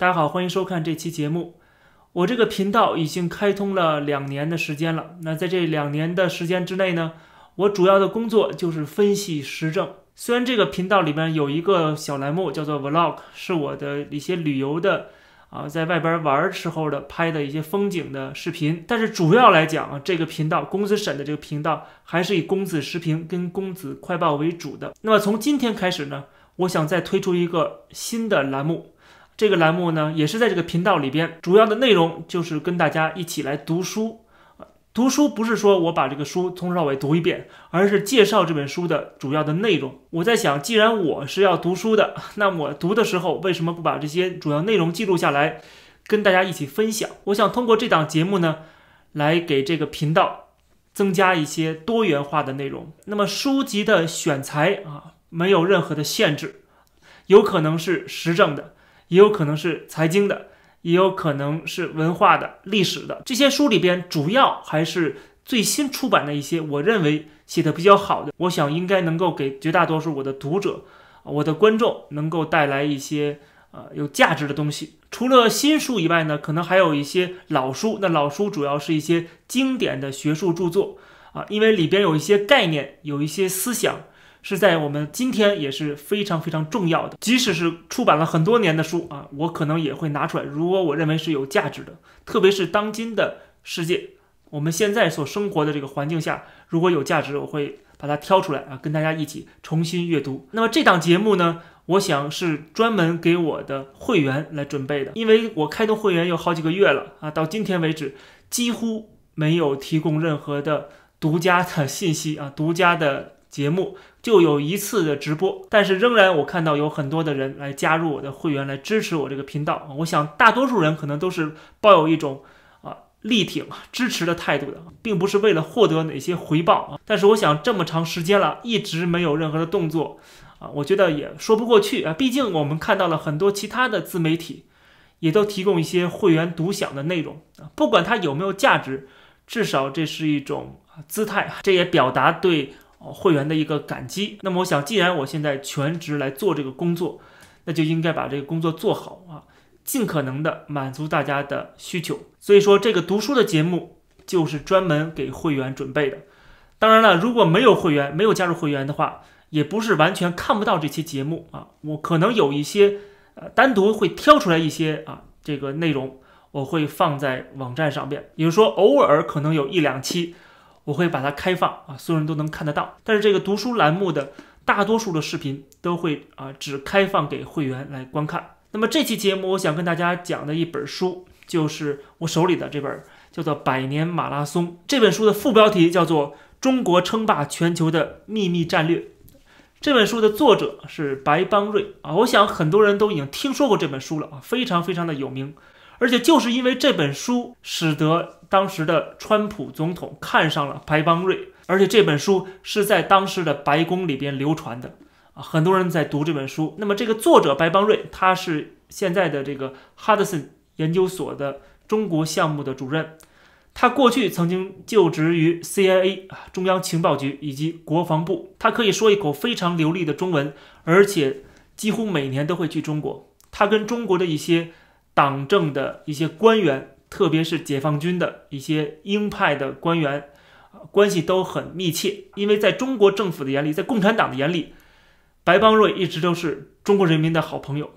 大家好，欢迎收看这期节目。我这个频道已经开通了两年的时间了。那在这两年的时间之内呢，我主要的工作就是分析时政。虽然这个频道里面有一个小栏目叫做 Vlog，是我的一些旅游的啊，在外边玩时候的拍的一些风景的视频，但是主要来讲啊，这个频道公子审的这个频道还是以公子时评跟公子快报为主的。那么从今天开始呢，我想再推出一个新的栏目。这个栏目呢，也是在这个频道里边，主要的内容就是跟大家一起来读书。读书不是说我把这个书从头到尾读一遍，而是介绍这本书的主要的内容。我在想，既然我是要读书的，那么读的时候为什么不把这些主要内容记录下来，跟大家一起分享？我想通过这档节目呢，来给这个频道增加一些多元化的内容。那么书籍的选材啊，没有任何的限制，有可能是时政的。也有可能是财经的，也有可能是文化的、历史的。这些书里边，主要还是最新出版的一些，我认为写的比较好的。我想应该能够给绝大多数我的读者、我的观众能够带来一些呃有价值的东西。除了新书以外呢，可能还有一些老书。那老书主要是一些经典的学术著作啊，因为里边有一些概念，有一些思想。是在我们今天也是非常非常重要的，即使是出版了很多年的书啊，我可能也会拿出来。如果我认为是有价值的，特别是当今的世界，我们现在所生活的这个环境下，如果有价值，我会把它挑出来啊，跟大家一起重新阅读。那么这档节目呢，我想是专门给我的会员来准备的，因为我开通会员有好几个月了啊，到今天为止几乎没有提供任何的独家的信息啊，独家的。节目就有一次的直播，但是仍然我看到有很多的人来加入我的会员，来支持我这个频道。我想大多数人可能都是抱有一种啊力挺、支持的态度的，并不是为了获得哪些回报啊。但是我想这么长时间了，一直没有任何的动作啊，我觉得也说不过去啊。毕竟我们看到了很多其他的自媒体，也都提供一些会员独享的内容啊，不管它有没有价值，至少这是一种姿态，这也表达对。会员的一个感激。那么，我想，既然我现在全职来做这个工作，那就应该把这个工作做好啊，尽可能的满足大家的需求。所以说，这个读书的节目就是专门给会员准备的。当然了，如果没有会员，没有加入会员的话，也不是完全看不到这期节目啊。我可能有一些呃，单独会挑出来一些啊，这个内容我会放在网站上面，比如说偶尔可能有一两期。我会把它开放啊，所有人都能看得到。但是这个读书栏目的大多数的视频都会啊，只开放给会员来观看。那么这期节目，我想跟大家讲的一本书，就是我手里的这本，叫做《百年马拉松》。这本书的副标题叫做《中国称霸全球的秘密战略》。这本书的作者是白邦瑞啊，我想很多人都已经听说过这本书了啊，非常非常的有名。而且就是因为这本书，使得当时的川普总统看上了白邦瑞，而且这本书是在当时的白宫里边流传的啊，很多人在读这本书。那么这个作者白邦瑞，他是现在的这个哈德森研究所的中国项目的主任，他过去曾经就职于 CIA 啊中央情报局以及国防部，他可以说一口非常流利的中文，而且几乎每年都会去中国，他跟中国的一些。党政的一些官员，特别是解放军的一些鹰派的官员，关系都很密切。因为在中国政府的眼里，在共产党的眼里，白邦瑞一直都是中国人民的好朋友，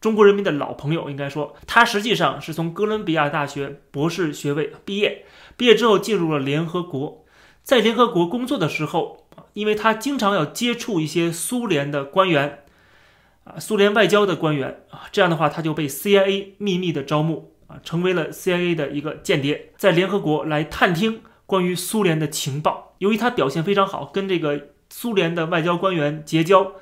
中国人民的老朋友。应该说，他实际上是从哥伦比亚大学博士学位毕业，毕业之后进入了联合国，在联合国工作的时候，因为他经常要接触一些苏联的官员。啊，苏联外交的官员啊，这样的话他就被 CIA 秘密的招募啊，成为了 CIA 的一个间谍，在联合国来探听关于苏联的情报。由于他表现非常好，跟这个苏联的外交官员结交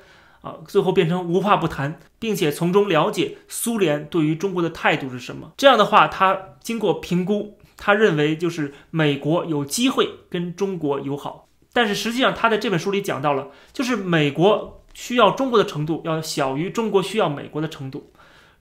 啊，最后变成无话不谈，并且从中了解苏联对于中国的态度是什么。这样的话，他经过评估，他认为就是美国有机会跟中国友好，但是实际上他在这本书里讲到了，就是美国。需要中国的程度要小于中国需要美国的程度，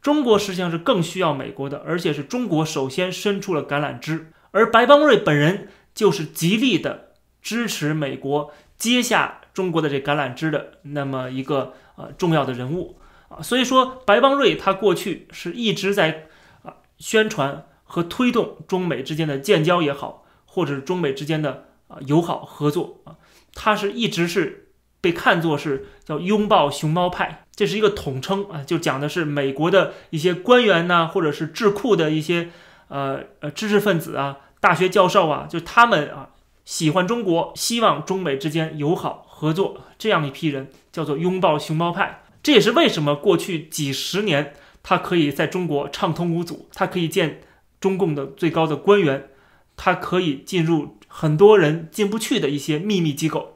中国实际上是更需要美国的，而且是中国首先伸出了橄榄枝，而白邦瑞本人就是极力的支持美国接下中国的这橄榄枝的那么一个呃重要的人物。啊。所以说，白邦瑞他过去是一直在啊宣传和推动中美之间的建交也好，或者是中美之间的啊友好合作。啊，他是一直是被看作是叫拥抱熊猫派，这是一个统称啊，就讲的是美国的一些官员呐，或者是智库的一些呃呃知识分子啊。大学教授啊，就他们啊喜欢中国，希望中美之间友好合作，这样一批人叫做拥抱熊猫派。这也是为什么过去几十年他可以在中国畅通无阻，他可以见中共的最高的官员，他可以进入很多人进不去的一些秘密机构，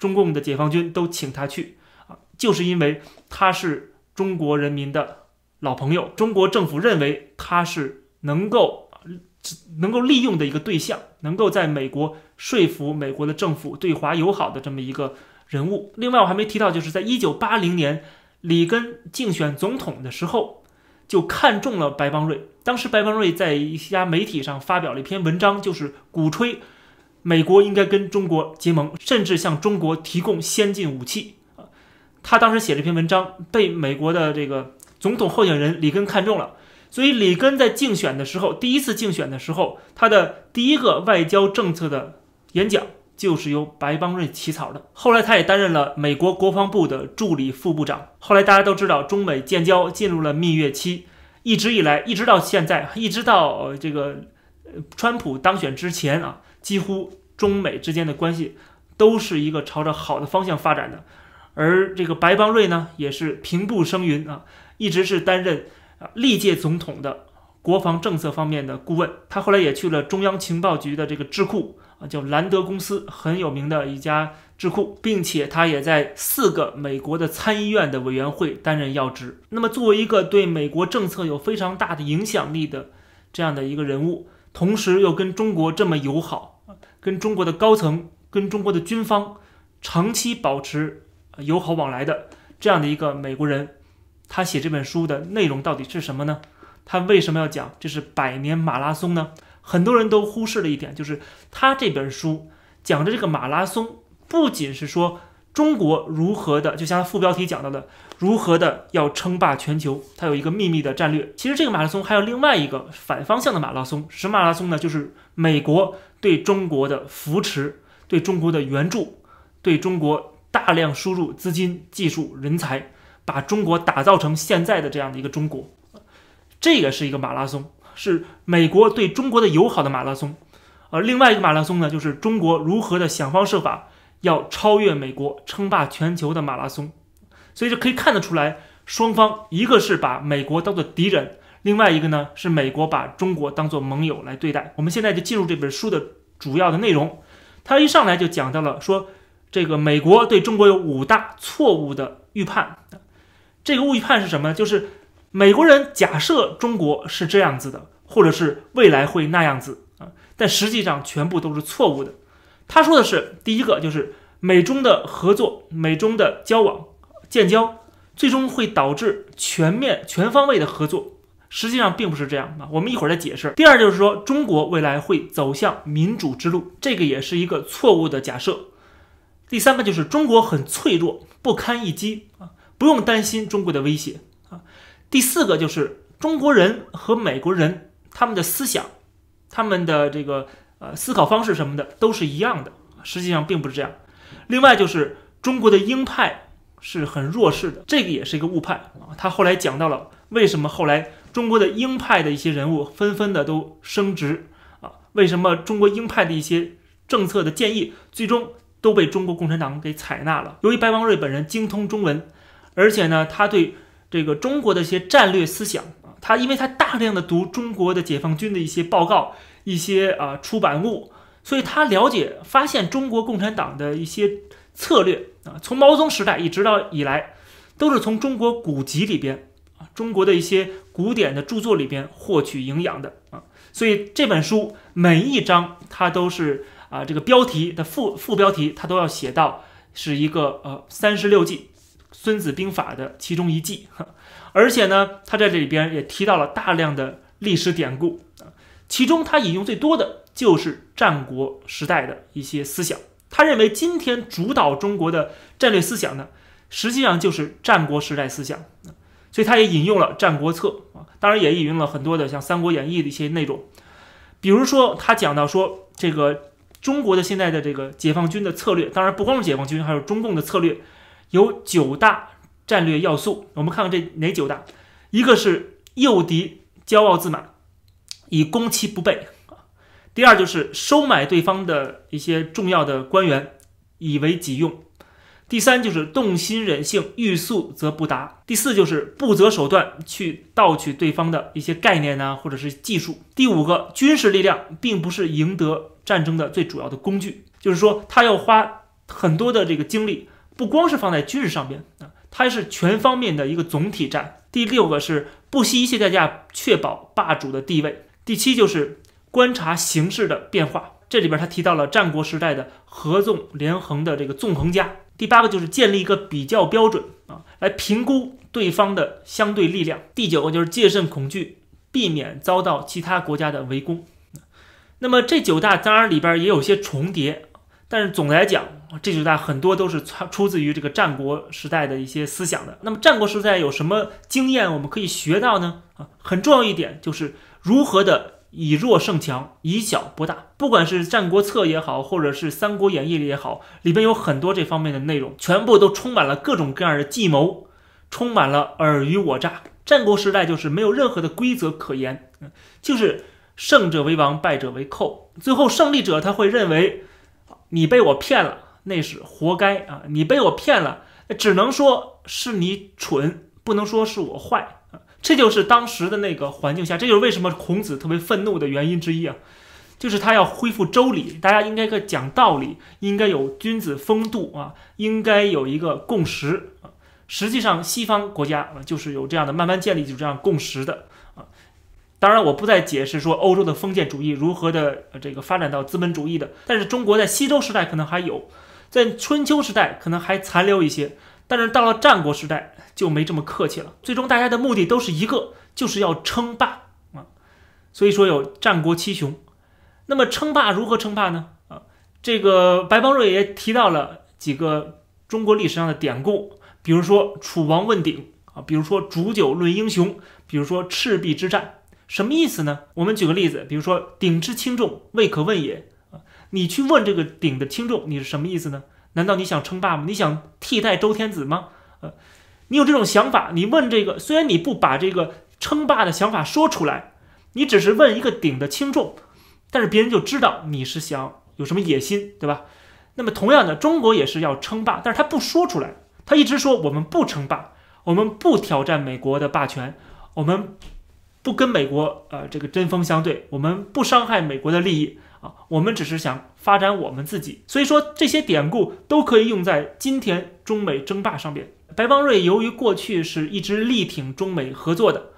中共的解放军都请他去啊，就是因为他是中国人民的老朋友，中国政府认为他是能够。能够利用的一个对象，能够在美国说服美国的政府对华友好的这么一个人物。另外，我还没提到，就是在一九八零年里根竞选总统的时候，就看中了白邦瑞。当时，白邦瑞在一家媒体上发表了一篇文章，就是鼓吹美国应该跟中国结盟，甚至向中国提供先进武器。啊，他当时写了一篇文章，被美国的这个总统候选人里根看中了。所以，里根在竞选的时候，第一次竞选的时候，他的第一个外交政策的演讲就是由白邦瑞起草的。后来，他也担任了美国国防部的助理副部长。后来，大家都知道，中美建交进入了蜜月期，一直以来，一直到现在，一直到这个川普当选之前啊，几乎中美之间的关系都是一个朝着好的方向发展的。而这个白邦瑞呢，也是平步升云啊，一直是担任。啊，历届总统的国防政策方面的顾问，他后来也去了中央情报局的这个智库啊，叫兰德公司，很有名的一家智库，并且他也在四个美国的参议院的委员会担任要职。那么，作为一个对美国政策有非常大的影响力的这样的一个人物，同时又跟中国这么友好，跟中国的高层、跟中国的军方长期保持友好往来的这样的一个美国人。他写这本书的内容到底是什么呢？他为什么要讲这是百年马拉松呢？很多人都忽视了一点，就是他这本书讲的这个马拉松，不仅是说中国如何的，就像副标题讲到的，如何的要称霸全球，它有一个秘密的战略。其实这个马拉松还有另外一个反方向的马拉松，什么马拉松呢？就是美国对中国的扶持，对中国的援助，对中国大量输入资金、技术、人才。把中国打造成现在的这样的一个中国，这个是一个马拉松，是美国对中国的友好的马拉松。而另外一个马拉松呢，就是中国如何的想方设法要超越美国，称霸全球的马拉松。所以就可以看得出来，双方一个是把美国当做敌人，另外一个呢是美国把中国当做盟友来对待。我们现在就进入这本书的主要的内容，他一上来就讲到了说，这个美国对中国有五大错误的预判。这个误预判是什么呢？就是美国人假设中国是这样子的，或者是未来会那样子啊，但实际上全部都是错误的。他说的是第一个，就是美中的合作、美中的交往、建交，最终会导致全面、全方位的合作。实际上并不是这样啊，我们一会儿再解释。第二就是说，中国未来会走向民主之路，这个也是一个错误的假设。第三个就是中国很脆弱，不堪一击啊。不用担心中国的威胁啊。第四个就是中国人和美国人他们的思想、他们的这个呃思考方式什么的都是一样的，实际上并不是这样。另外就是中国的鹰派是很弱势的，这个也是一个误判啊。他后来讲到了为什么后来中国的鹰派的一些人物纷纷的都升职啊？为什么中国鹰派的一些政策的建议最终都被中国共产党给采纳了？由于白邦瑞本人精通中文。而且呢，他对这个中国的一些战略思想啊，他因为他大量的读中国的解放军的一些报告、一些啊出版物，所以他了解发现中国共产党的一些策略啊，从毛泽东时代一直到以来，都是从中国古籍里边啊，中国的一些古典的著作里边获取营养的啊，所以这本书每一章它都是啊，这个标题的副副标题它都要写到是一个呃三十六计。《孙子兵法》的其中一计，而且呢，他在这里边也提到了大量的历史典故，其中他引用最多的就是战国时代的一些思想。他认为今天主导中国的战略思想呢，实际上就是战国时代思想。所以他也引用了《战国策》啊，当然也引用了很多的像《三国演义》的一些内容，比如说他讲到说这个中国的现在的这个解放军的策略，当然不光是解放军，还有中共的策略，有九大战略要素。我们看看这哪九大？一个是诱敌骄傲自满，以攻其不备啊；第二就是收买对方的一些重要的官员，以为己用。第三就是动心忍性，欲速则不达；第四就是不择手段去盗取对方的一些概念呐，或者是技术。第五个，军事力量并不是赢得战争的最主要的工具，就是说他要花很多的这个精力，不光是放在军事上面啊，它是全方面的一个总体战。第六个是不惜一切代价确保霸主的地位。第七就是观察形势的变化，这里边他提到了战国时代的合纵连横的这个纵横家。第八个就是建立一个比较标准啊，来评估对方的相对力量。第九个就是戒慎恐惧，避免遭到其他国家的围攻。那么这九大当然里边也有些重叠，但是总的来讲，这九大很多都是出出自于这个战国时代的一些思想的。那么战国时代有什么经验我们可以学到呢？啊，很重要一点就是如何的。以弱胜强，以小博大。不管是《战国策》也好，或者是《三国演义》里也好，里边有很多这方面的内容，全部都充满了各种各样的计谋，充满了尔虞我诈。战国时代就是没有任何的规则可言，就是胜者为王，败者为寇。最后胜利者他会认为，你被我骗了，那是活该啊！你被我骗了，只能说是你蠢，不能说是我坏。这就是当时的那个环境下，这就是为什么孔子特别愤怒的原因之一啊，就是他要恢复周礼，大家应该个讲道理，应该有君子风度啊，应该有一个共识啊。实际上，西方国家，就是有这样的慢慢建立就这样共识的啊。当然，我不再解释说欧洲的封建主义如何的这个发展到资本主义的，但是中国在西周时代可能还有，在春秋时代可能还残留一些。但是到了战国时代就没这么客气了，最终大家的目的都是一个，就是要称霸啊。所以说有战国七雄，那么称霸如何称霸呢？啊，这个白邦瑞也提到了几个中国历史上的典故，比如说楚王问鼎啊，比如说煮酒论英雄，比如说赤壁之战，什么意思呢？我们举个例子，比如说鼎之轻重，未可问也啊，你去问这个鼎的轻重，你是什么意思呢？难道你想称霸吗？你想替代周天子吗？呃，你有这种想法，你问这个，虽然你不把这个称霸的想法说出来，你只是问一个鼎的轻重，但是别人就知道你是想有什么野心，对吧？那么同样的，中国也是要称霸，但是他不说出来，他一直说我们不称霸，我们不挑战美国的霸权，我们不跟美国呃这个针锋相对，我们不伤害美国的利益。啊，我们只是想发展我们自己，所以说这些典故都可以用在今天中美争霸上边。白邦瑞由于过去是一直力挺中美合作的，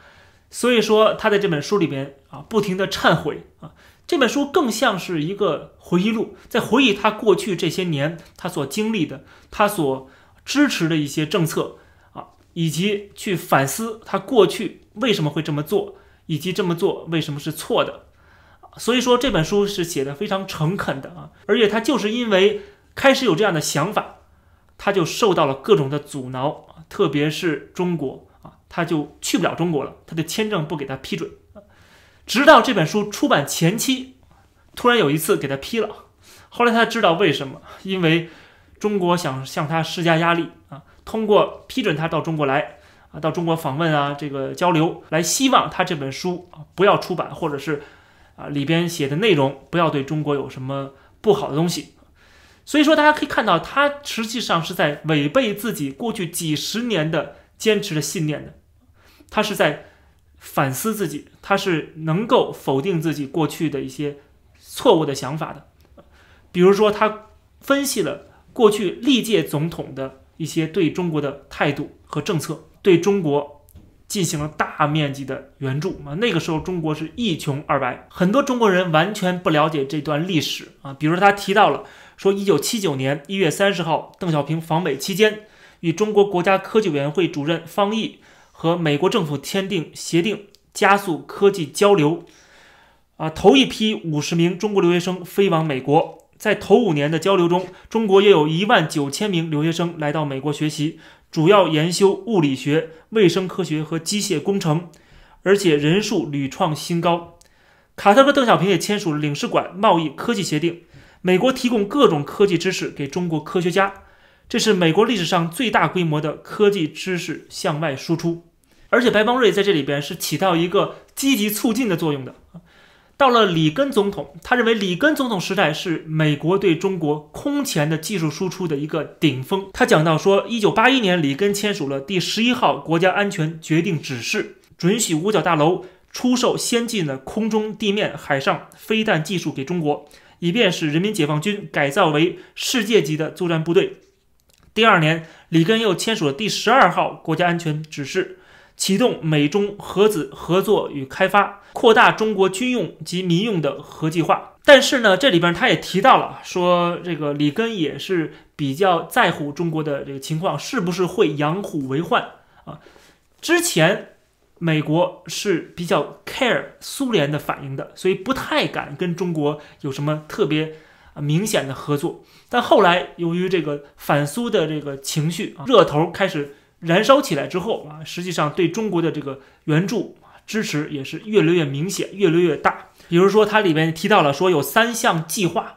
所以说他在这本书里边啊不停的忏悔啊，这本书更像是一个回忆录，在回忆他过去这些年他所经历的，他所支持的一些政策啊，以及去反思他过去为什么会这么做，以及这么做为什么是错的。所以说这本书是写的非常诚恳的啊，而且他就是因为开始有这样的想法，他就受到了各种的阻挠啊特别是中国啊，他就去不了中国了，他的签证不给他批准，直到这本书出版前期，突然有一次给他批了，后来他知道为什么，因为中国想向他施加压力啊，通过批准他到中国来啊，到中国访问啊，这个交流，来希望他这本书啊不要出版，或者是。里边写的内容不要对中国有什么不好的东西，所以说大家可以看到，他实际上是在违背自己过去几十年的坚持的信念的，他是在反思自己，他是能够否定自己过去的一些错误的想法的，比如说他分析了过去历届总统的一些对中国的态度和政策，对中国。进行了大面积的援助啊，那个时候中国是一穷二白，很多中国人完全不了解这段历史啊。比如他提到了说，一九七九年一月三十号，邓小平访美期间，与中国国家科技委员会主任方毅和美国政府签订协定，加速科技交流。啊，头一批五十名中国留学生飞往美国，在头五年的交流中，中国约有一万九千名留学生来到美国学习。主要研修物理学、卫生科学和机械工程，而且人数屡创新高。卡特和邓小平也签署了领事馆贸易科技协定，美国提供各种科技知识给中国科学家，这是美国历史上最大规模的科技知识向外输出。而且白邦瑞在这里边是起到一个积极促进的作用的。到了里根总统，他认为里根总统时代是美国对中国空前的技术输出的一个顶峰。他讲到说，一九八一年里根签署了第十一号国家安全决定指示，准许五角大楼出售先进的空中、地面、海上飞弹技术给中国，以便使人民解放军改造为世界级的作战部队。第二年，里根又签署了第十二号国家安全指示。启动美中核子合作与开发，扩大中国军用及民用的核计划。但是呢，这里边他也提到了，说这个里根也是比较在乎中国的这个情况是不是会养虎为患啊。之前美国是比较 care 苏联的反应的，所以不太敢跟中国有什么特别明显的合作。但后来由于这个反苏的这个情绪啊热头开始。燃烧起来之后啊，实际上对中国的这个援助支持也是越来越明显，越来越大。比如说，它里面提到了说有三项计划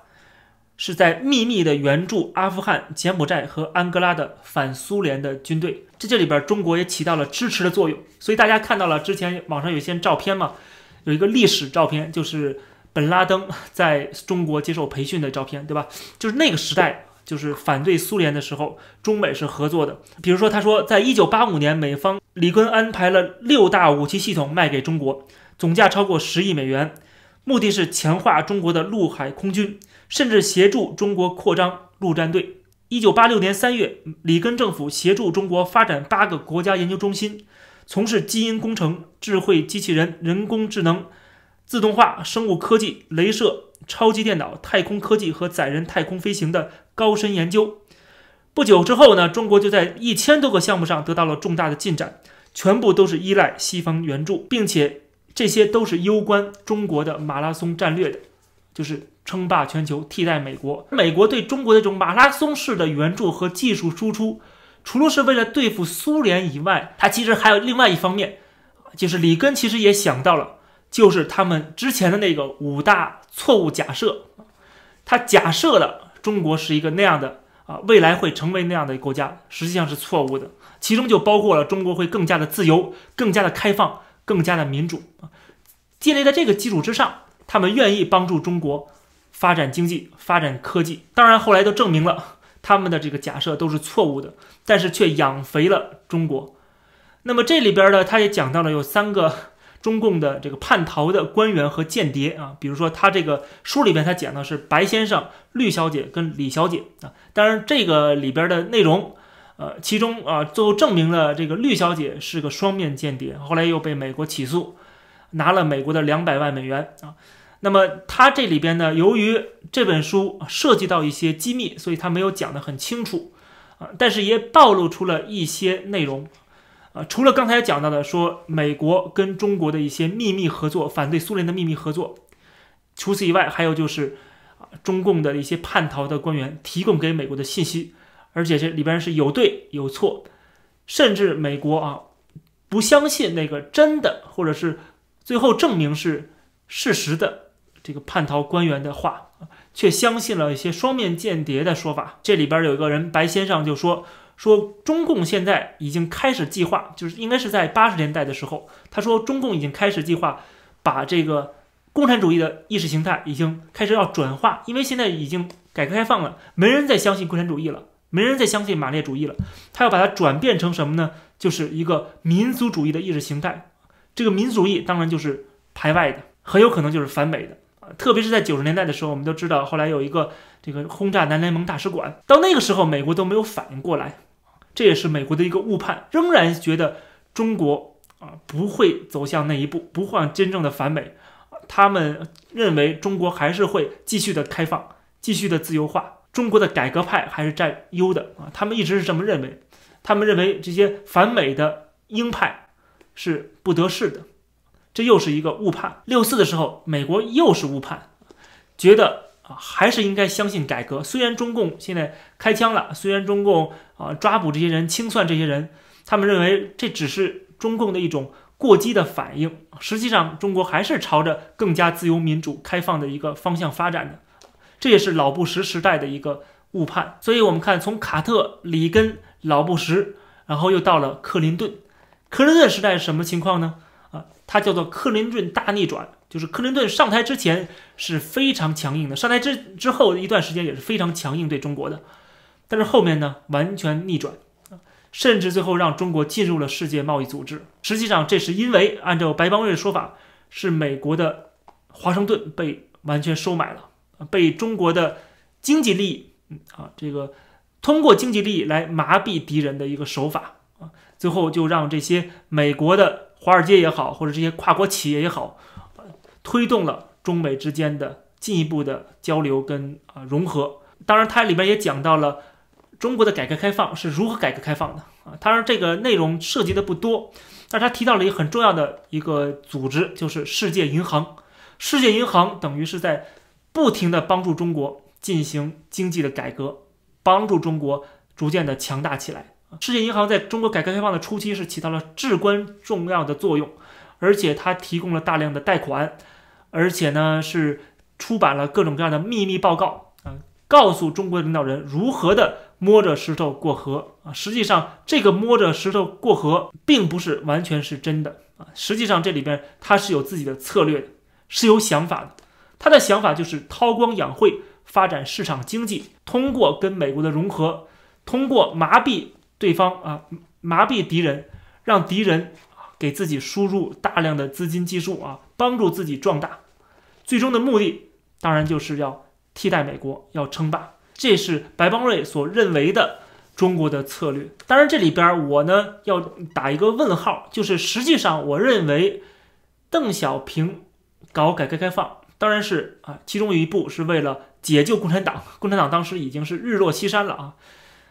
是在秘密的援助阿富汗、柬埔寨和安哥拉的反苏联的军队。这这里边中国也起到了支持的作用。所以大家看到了之前网上有些照片嘛，有一个历史照片，就是本拉登在中国接受培训的照片，对吧？就是那个时代。就是反对苏联的时候，中美是合作的。比如说，他说，在一九八五年，美方里根安排了六大武器系统卖给中国，总价超过十亿美元，目的是强化中国的陆海空军，甚至协助中国扩张陆战队。一九八六年三月，里根政府协助中国发展八个国家研究中心，从事基因工程、智慧机器人、人工智能、自动化、生物科技、镭射。超级电脑、太空科技和载人太空飞行的高深研究。不久之后呢，中国就在一千多个项目上得到了重大的进展，全部都是依赖西方援助，并且这些都是攸关中国的马拉松战略的，就是称霸全球，替代美国。美国对中国的这种马拉松式的援助和技术输出，除了是为了对付苏联以外，它其实还有另外一方面，就是里根其实也想到了。就是他们之前的那个五大错误假设，他假设了中国是一个那样的啊，未来会成为那样的国家，实际上是错误的。其中就包括了中国会更加的自由、更加的开放、更加的民主啊。建立在这个基础之上，他们愿意帮助中国发展经济、发展科技。当然后来都证明了他们的这个假设都是错误的，但是却养肥了中国。那么这里边呢，他也讲到了有三个。中共的这个叛逃的官员和间谍啊，比如说他这个书里边他讲的是白先生、绿小姐跟李小姐啊，当然这个里边的内容，呃，其中啊最后证明了这个绿小姐是个双面间谍，后来又被美国起诉，拿了美国的两百万美元啊。那么他这里边呢，由于这本书涉及到一些机密，所以他没有讲得很清楚啊，但是也暴露出了一些内容。啊，除了刚才讲到的说美国跟中国的一些秘密合作，反对苏联的秘密合作，除此以外，还有就是啊，中共的一些叛逃的官员提供给美国的信息，而且这里边是有对有错，甚至美国啊不相信那个真的，或者是最后证明是事实的这个叛逃官员的话，却相信了一些双面间谍的说法。这里边有一个人白先生就说。说中共现在已经开始计划，就是应该是在八十年代的时候，他说中共已经开始计划把这个共产主义的意识形态已经开始要转化，因为现在已经改革开放了，没人再相信共产主义了，没人再相信马列主义了，他要把它转变成什么呢？就是一个民族主义的意识形态。这个民族主义当然就是排外的，很有可能就是反美的啊。特别是在九十年代的时候，我们都知道后来有一个这个轰炸南联盟大使馆，到那个时候美国都没有反应过来。这也是美国的一个误判，仍然觉得中国啊不会走向那一步，不会真正的反美。他们认为中国还是会继续的开放，继续的自由化，中国的改革派还是占优的啊。他们一直是这么认为，他们认为这些反美的鹰派是不得势的，这又是一个误判。六四的时候，美国又是误判，觉得啊，还是应该相信改革。虽然中共现在开枪了，虽然中共啊抓捕这些人、清算这些人，他们认为这只是中共的一种过激的反应。实际上，中国还是朝着更加自由、民主、开放的一个方向发展的。这也是老布什时代的一个误判。所以，我们看从卡特、里根、老布什，然后又到了克林顿。克林顿时代是什么情况呢？啊，它叫做克林顿大逆转。就是克林顿上台之前是非常强硬的，上台之之后一段时间也是非常强硬对中国的，但是后面呢完全逆转甚至最后让中国进入了世界贸易组织。实际上这是因为按照白邦瑞的说法，是美国的华盛顿被完全收买了，被中国的经济利益啊这个通过经济利益来麻痹敌人的一个手法啊，最后就让这些美国的华尔街也好，或者这些跨国企业也好。推动了中美之间的进一步的交流跟啊融合。当然，它里边也讲到了中国的改革开放是如何改革开放的啊。当然，这个内容涉及的不多，但是它提到了一个很重要的一个组织，就是世界银行。世界银行等于是在不停的帮助中国进行经济的改革，帮助中国逐渐的强大起来。世界银行在中国改革开放的初期是起到了至关重要的作用，而且它提供了大量的贷款。而且呢，是出版了各种各样的秘密报告啊，告诉中国的领导人如何的摸着石头过河啊。实际上，这个摸着石头过河并不是完全是真的啊。实际上，这里边他是有自己的策略的，是有想法的。他的想法就是韬光养晦，发展市场经济，通过跟美国的融合，通过麻痹对方啊，麻痹敌人，让敌人给自己输入大量的资金技术啊，帮助自己壮大。最终的目的当然就是要替代美国，要称霸，这是白邦瑞所认为的中国的策略。当然，这里边我呢要打一个问号，就是实际上我认为邓小平搞改革开放，当然是啊，其中有一步是为了解救共产党。共产党当时已经是日落西山了啊，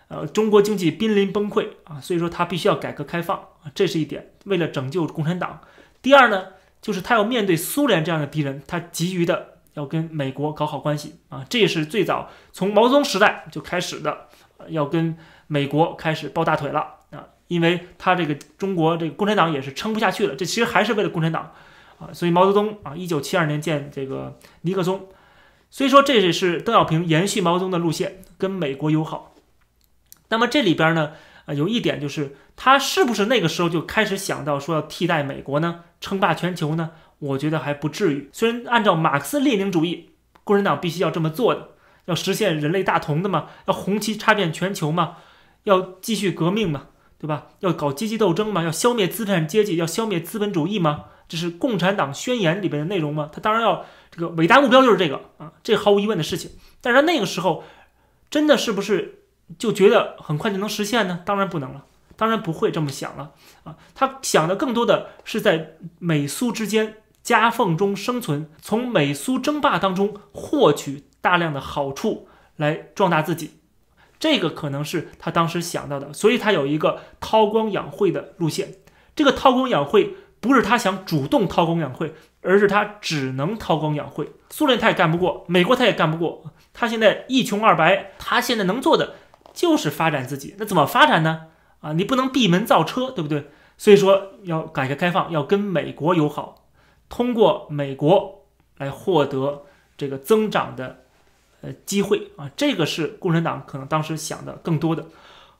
呃，中国经济濒临崩溃啊，所以说他必须要改革开放啊，这是一点，为了拯救共产党。第二呢？就是他要面对苏联这样的敌人，他急于的要跟美国搞好关系啊，这也是最早从毛泽东时代就开始的，要跟美国开始抱大腿了啊，因为他这个中国这个共产党也是撑不下去了，这其实还是为了共产党啊，所以毛泽东啊，一九七二年见这个尼克松，所以说这也是邓小平延续毛泽东的路线，跟美国友好。那么这里边呢？啊，有一点就是，他是不是那个时候就开始想到说要替代美国呢，称霸全球呢？我觉得还不至于。虽然按照马克思列宁主义，共产党必须要这么做的，要实现人类大同的嘛，要红旗插遍全球嘛，要继续革命嘛，对吧？要搞阶级斗争嘛，要消灭资产阶级，要消灭资本主义嘛，这是共产党宣言里边的内容嘛。他当然要这个伟大目标就是这个啊，这毫无疑问的事情。但是他那个时候，真的是不是？就觉得很快就能实现呢？当然不能了，当然不会这么想了啊！他想的更多的是在美苏之间夹缝中生存，从美苏争霸当中获取大量的好处来壮大自己，这个可能是他当时想到的，所以他有一个韬光养晦的路线。这个韬光养晦不是他想主动韬光养晦，而是他只能韬光养晦。苏联他也干不过，美国他也干不过，他现在一穷二白，他现在能做的。就是发展自己，那怎么发展呢？啊，你不能闭门造车，对不对？所以说要改革开放，要跟美国友好，通过美国来获得这个增长的呃机会啊，这个是共产党可能当时想的更多的。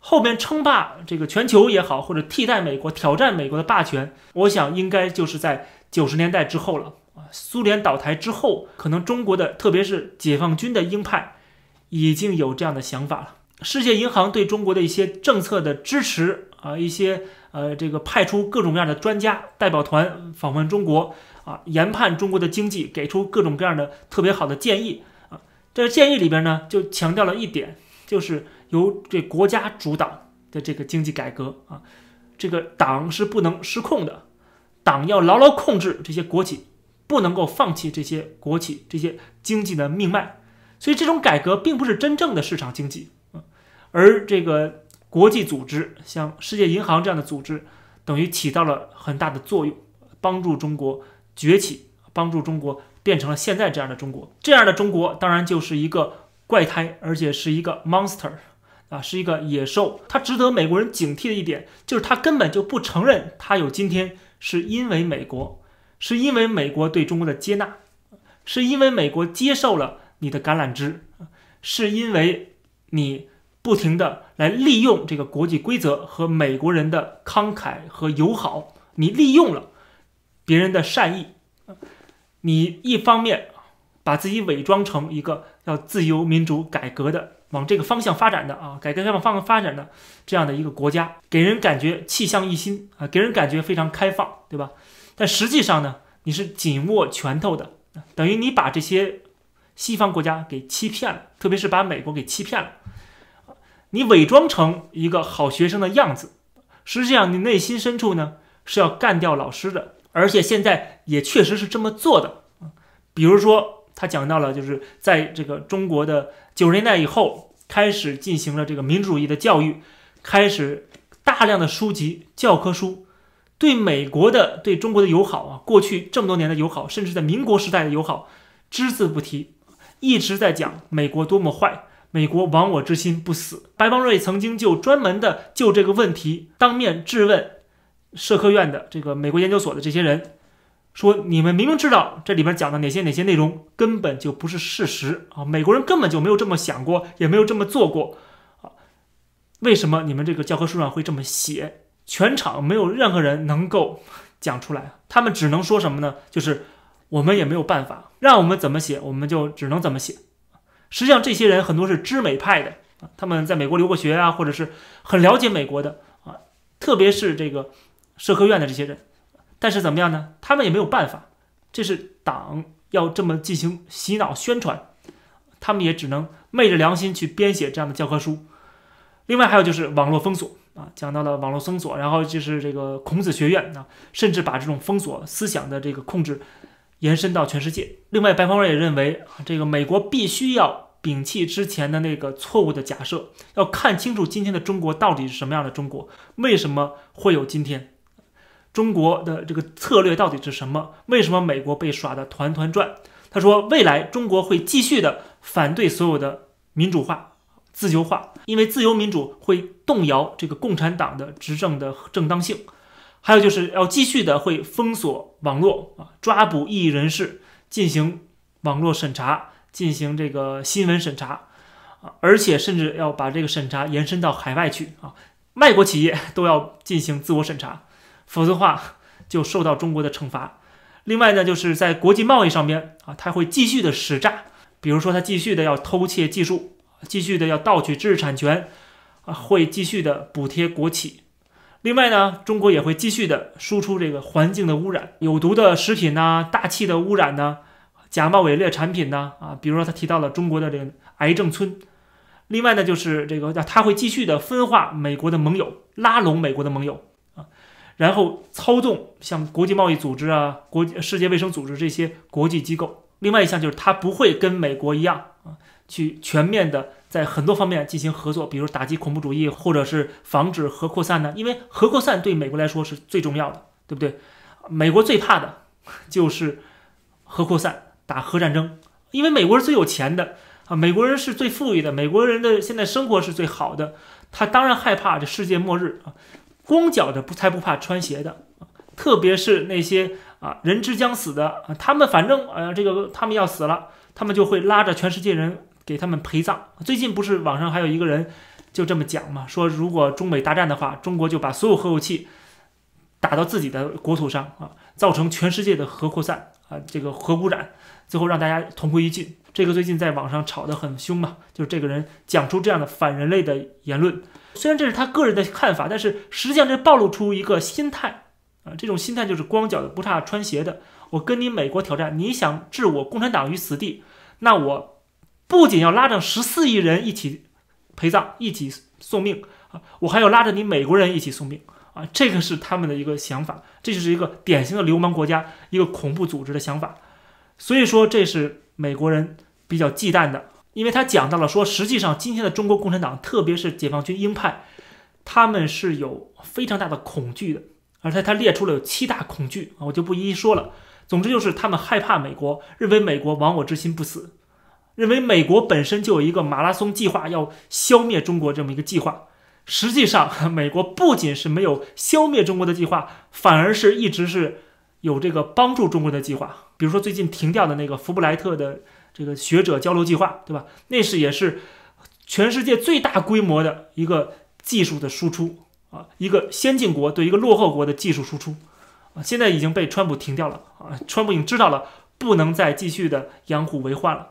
后边称霸这个全球也好，或者替代美国挑战美国的霸权，我想应该就是在九十年代之后了啊。苏联倒台之后，可能中国的特别是解放军的鹰派已经有这样的想法了。世界银行对中国的一些政策的支持啊，一些呃，这个派出各种各样的专家代表团访问中国啊，研判中国的经济，给出各种各样的特别好的建议啊。这个建议里边呢，就强调了一点，就是由这国家主导的这个经济改革啊，这个党是不能失控的，党要牢牢控制这些国企，不能够放弃这些国企这些经济的命脉。所以这种改革并不是真正的市场经济。而这个国际组织，像世界银行这样的组织，等于起到了很大的作用，帮助中国崛起，帮助中国变成了现在这样的中国。这样的中国当然就是一个怪胎，而且是一个 monster 啊，是一个野兽。它值得美国人警惕的一点就是，他根本就不承认他有今天，是因为美国，是因为美国对中国的接纳，是因为美国接受了你的橄榄枝，是因为你不停的来利用这个国际规则和美国人的慷慨和友好，你利用了别人的善意。你一方面把自己伪装成一个要自由民主改革的，往这个方向发展的啊，改革开放方向发展的这样的一个国家，给人感觉气象一新啊，给人感觉非常开放，对吧？但实际上呢，你是紧握拳头的，等于你把这些西方国家给欺骗了，特别是把美国给欺骗了。你伪装成一个好学生的样子，实际上你内心深处呢是要干掉老师的。而且现在也确实是这么做的比如说他讲到了，就是在这个中国的九十年代以后，开始进行了这个民主主义的教育，开始大量的书籍、教科书对美国的、对中国的友好啊，过去这么多年的友好，甚至在民国时代的友好，只字不提，一直在讲美国多么坏，美国亡我之心不死。白邦瑞曾经就专门的就这个问题当面质问。社科院的这个美国研究所的这些人说：“你们明明知道这里边讲的哪些哪些内容根本就不是事实啊！美国人根本就没有这么想过，也没有这么做过啊！为什么你们这个教科书上会这么写？全场没有任何人能够讲出来，他们只能说什么呢？就是我们也没有办法，让我们怎么写，我们就只能怎么写。实际上，这些人很多是知美派的啊，他们在美国留过学啊，或者是很了解美国的啊，特别是这个。”社科院的这些人，但是怎么样呢？他们也没有办法，这是党要这么进行洗脑宣传，他们也只能昧着良心去编写这样的教科书。另外还有就是网络封锁啊，讲到了网络封锁，然后就是这个孔子学院啊，甚至把这种封锁思想的这个控制延伸到全世界。另外，白方瑞也认为啊，这个美国必须要摒弃之前的那个错误的假设，要看清楚今天的中国到底是什么样的中国，为什么会有今天。中国的这个策略到底是什么？为什么美国被耍得团团转？他说，未来中国会继续的反对所有的民主化、自由化，因为自由民主会动摇这个共产党的执政的正当性。还有就是要继续的会封锁网络啊，抓捕异议人士，进行网络审查，进行这个新闻审查啊，而且甚至要把这个审查延伸到海外去啊，外国企业都要进行自我审查。否则的话，就受到中国的惩罚。另外呢，就是在国际贸易上边啊，他会继续的使诈，比如说他继续的要偷窃技术，继续的要盗取知识产权，啊，会继续的补贴国企。另外呢，中国也会继续的输出这个环境的污染，有毒的食品呐，大气的污染呢，假冒伪劣产品呢，啊，比如说他提到了中国的这个癌症村。另外呢，就是这个他会继续的分化美国的盟友，拉拢美国的盟友啊。然后操纵像国际贸易组织啊、国世界卫生组织这些国际机构。另外一项就是他不会跟美国一样啊，去全面的在很多方面进行合作，比如打击恐怖主义，或者是防止核扩散呢？因为核扩散对美国来说是最重要的，对不对？美国最怕的就是核扩散、打核战争，因为美国是最有钱的啊，美国人是最富裕的，美国人的现在生活是最好的，他当然害怕这世界末日啊。光脚的不才不怕穿鞋的，特别是那些啊人之将死的啊，他们反正呃这个他们要死了，他们就会拉着全世界人给他们陪葬。最近不是网上还有一个人就这么讲嘛，说如果中美大战的话，中国就把所有核武器打到自己的国土上啊，造成全世界的核扩散啊，这个核污染，最后让大家同归于尽。这个最近在网上吵得很凶嘛，就是这个人讲出这样的反人类的言论。虽然这是他个人的看法，但是实际上这暴露出一个心态啊，这种心态就是光脚的不怕穿鞋的。我跟你美国挑战，你想置我共产党于死地，那我不仅要拉着十四亿人一起陪葬、一起送命啊，我还要拉着你美国人一起送命啊！这个是他们的一个想法，这就是一个典型的流氓国家、一个恐怖组织的想法。所以说，这是美国人比较忌惮的。因为他讲到了说，实际上今天的中国共产党，特别是解放军鹰派，他们是有非常大的恐惧的，而且他列出了有七大恐惧啊，我就不一一说了。总之就是他们害怕美国，认为美国亡我之心不死，认为美国本身就有一个马拉松计划，要消灭中国这么一个计划。实际上，美国不仅是没有消灭中国的计划，反而是一直是有这个帮助中国的计划。比如说最近停掉的那个福布莱特的这个学者交流计划，对吧？那是也是全世界最大规模的一个技术的输出啊，一个先进国对一个落后国的技术输出啊，现在已经被川普停掉了啊，川普已经知道了不能再继续的养虎为患了。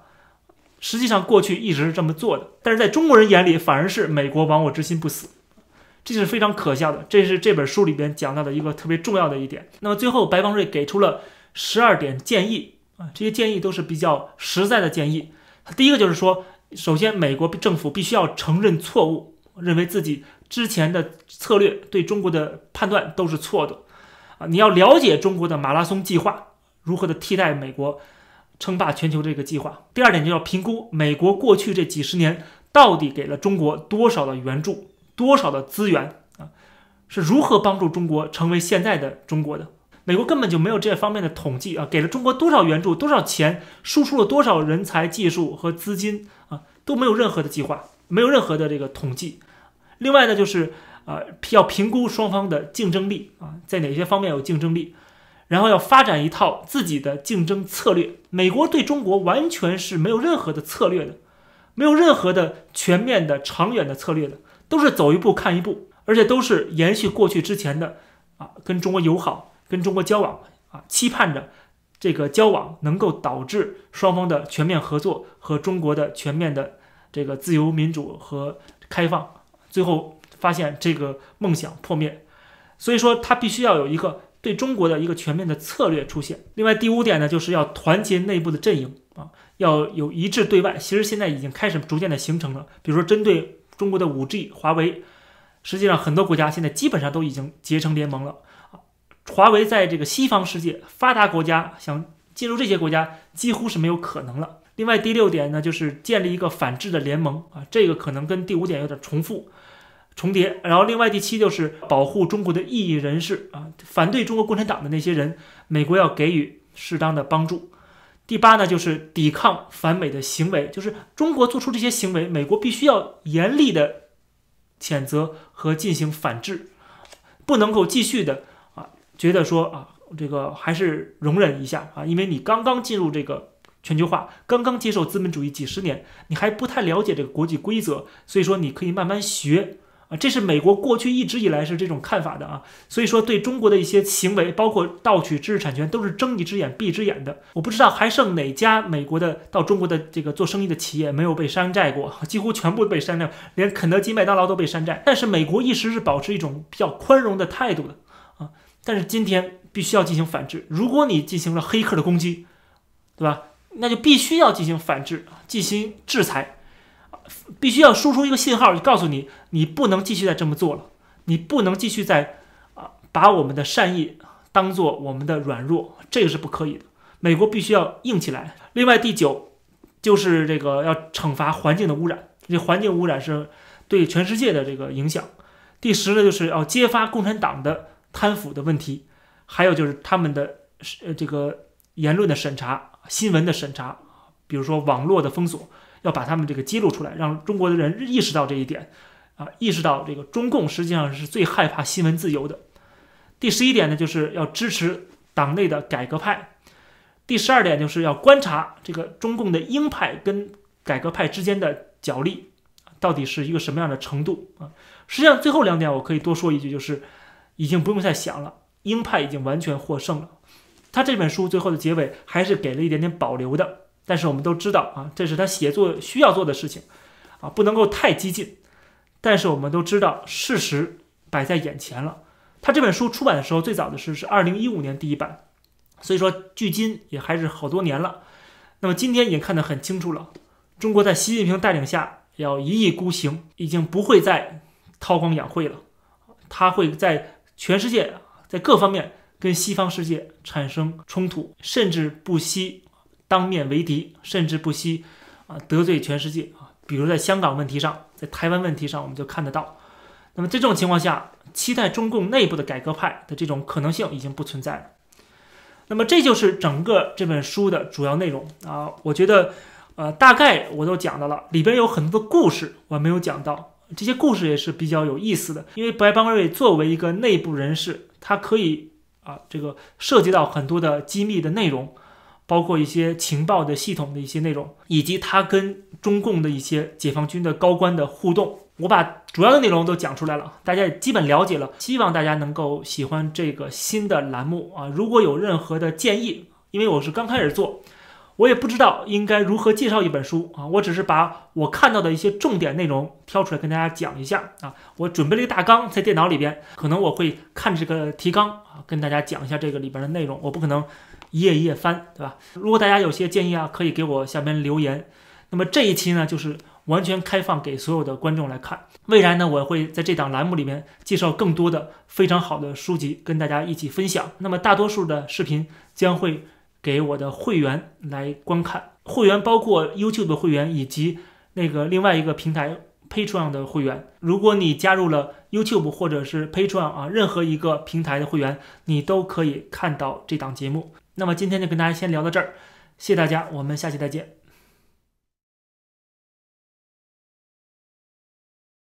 实际上，过去一直是这么做的，但是在中国人眼里，反而是美国亡我之心不死，这是非常可笑的。这是这本书里边讲到的一个特别重要的一点。那么最后，白邦瑞给出了十二点建议啊，这些建议都是比较实在的建议。第一个就是说，首先，美国政府必须要承认错误，认为自己之前的策略对中国的判断都是错的啊，你要了解中国的马拉松计划如何的替代美国。称霸全球这个计划，第二点就要评估美国过去这几十年到底给了中国多少的援助，多少的资源啊，是如何帮助中国成为现在的中国的？美国根本就没有这方面的统计啊，给了中国多少援助，多少钱，输出了多少人才、技术和资金啊，都没有任何的计划，没有任何的这个统计。另外呢，就是啊，要评估双方的竞争力啊，在哪些方面有竞争力。然后要发展一套自己的竞争策略。美国对中国完全是没有任何的策略的，没有任何的全面的、长远的策略的，都是走一步看一步，而且都是延续过去之前的啊，跟中国友好、跟中国交往啊，期盼着这个交往能够导致双方的全面合作和中国的全面的这个自由民主和开放。最后发现这个梦想破灭，所以说他必须要有一个。对中国的一个全面的策略出现。另外，第五点呢，就是要团结内部的阵营啊，要有一致对外。其实现在已经开始逐渐的形成了。比如说，针对中国的五 G，华为，实际上很多国家现在基本上都已经结成联盟了。华为在这个西方世界发达国家想进入这些国家几乎是没有可能了。另外，第六点呢，就是建立一个反制的联盟啊，这个可能跟第五点有点重复。重叠，然后另外第七就是保护中国的异议人士啊，反对中国共产党的那些人，美国要给予适当的帮助。第八呢，就是抵抗反美的行为，就是中国做出这些行为，美国必须要严厉的谴责和进行反制，不能够继续的，觉得说啊，这个还是容忍一下啊，因为你刚刚进入这个全球化，刚刚接受资本主义几十年，你还不太了解这个国际规则，所以说你可以慢慢学啊。这是美国过去一直以来是这种看法的啊，所以说对中国的一些行为，包括盗取知识产权，都是睁一只眼闭一只眼的。我不知道还剩哪家美国的到中国的这个做生意的企业没有被山寨过，几乎全部被山寨，连肯德基、麦当劳都被山寨。但是美国一直是保持一种比较宽容的态度的，但是今天必须要进行反制。如果你进行了黑客的攻击，对吧？那就必须要进行反制，进行制裁。必须要输出一个信号，就告诉你，你不能继续再这么做了，你不能继续再啊把我们的善意当做我们的软弱，这个是不可以的。美国必须要硬起来。另外，第九就是这个要惩罚环境的污染，这环境污染是对全世界的这个影响。第十呢，就是要揭发共产党的贪腐的问题，还有就是他们的呃这个言论的审查、新闻的审查，比如说网络的封锁。要把他们这个揭露出来，让中国的人意识到这一点，啊，意识到这个中共实际上是最害怕新闻自由的。第十一点呢，就是要支持党内的改革派。第十二点就是要观察这个中共的鹰派跟改革派之间的角力到底是一个什么样的程度啊。实际上，最后两点我可以多说一句，就是已经不用再想了，鹰派已经完全获胜了。他这本书最后的结尾还是给了一点点保留的。但是我们都知道啊，这是他写作需要做的事情，啊，不能够太激进。但是我们都知道，事实摆在眼前了。他这本书出版的时候，最早的是是二零一五年第一版，所以说距今也还是好多年了。那么今天已经看得很清楚了，中国在习近平带领下要一意孤行，已经不会再韬光养晦了。他会在全世界，在各方面跟西方世界产生冲突，甚至不惜。当面为敌，甚至不惜啊得罪全世界啊！比如在香港问题上，在台湾问题上，我们就看得到。那么在这种情况下，期待中共内部的改革派的这种可能性已经不存在了。那么这就是整个这本书的主要内容啊。我觉得，呃，大概我都讲到了，里边有很多的故事我没有讲到，这些故事也是比较有意思的。因为白邦瑞作为一个内部人士，他可以啊，这个涉及到很多的机密的内容。包括一些情报的系统的一些内容，以及他跟中共的一些解放军的高官的互动，我把主要的内容都讲出来了，大家也基本了解了。希望大家能够喜欢这个新的栏目啊！如果有任何的建议，因为我是刚开始做，我也不知道应该如何介绍一本书啊，我只是把我看到的一些重点内容挑出来跟大家讲一下啊。我准备了一个大纲在电脑里边，可能我会看这个提纲啊，跟大家讲一下这个里边的内容，我不可能。一页一页翻，对吧？如果大家有些建议啊，可以给我下面留言。那么这一期呢，就是完全开放给所有的观众来看。未来呢，我会在这档栏目里面介绍更多的非常好的书籍，跟大家一起分享。那么大多数的视频将会给我的会员来观看，会员包括 YouTube 的会员以及那个另外一个平台 Patreon 的会员。如果你加入了 YouTube 或者是 Patreon 啊，任何一个平台的会员，你都可以看到这档节目。那么今天就跟大家先聊到这儿，谢谢大家，我们下期再见。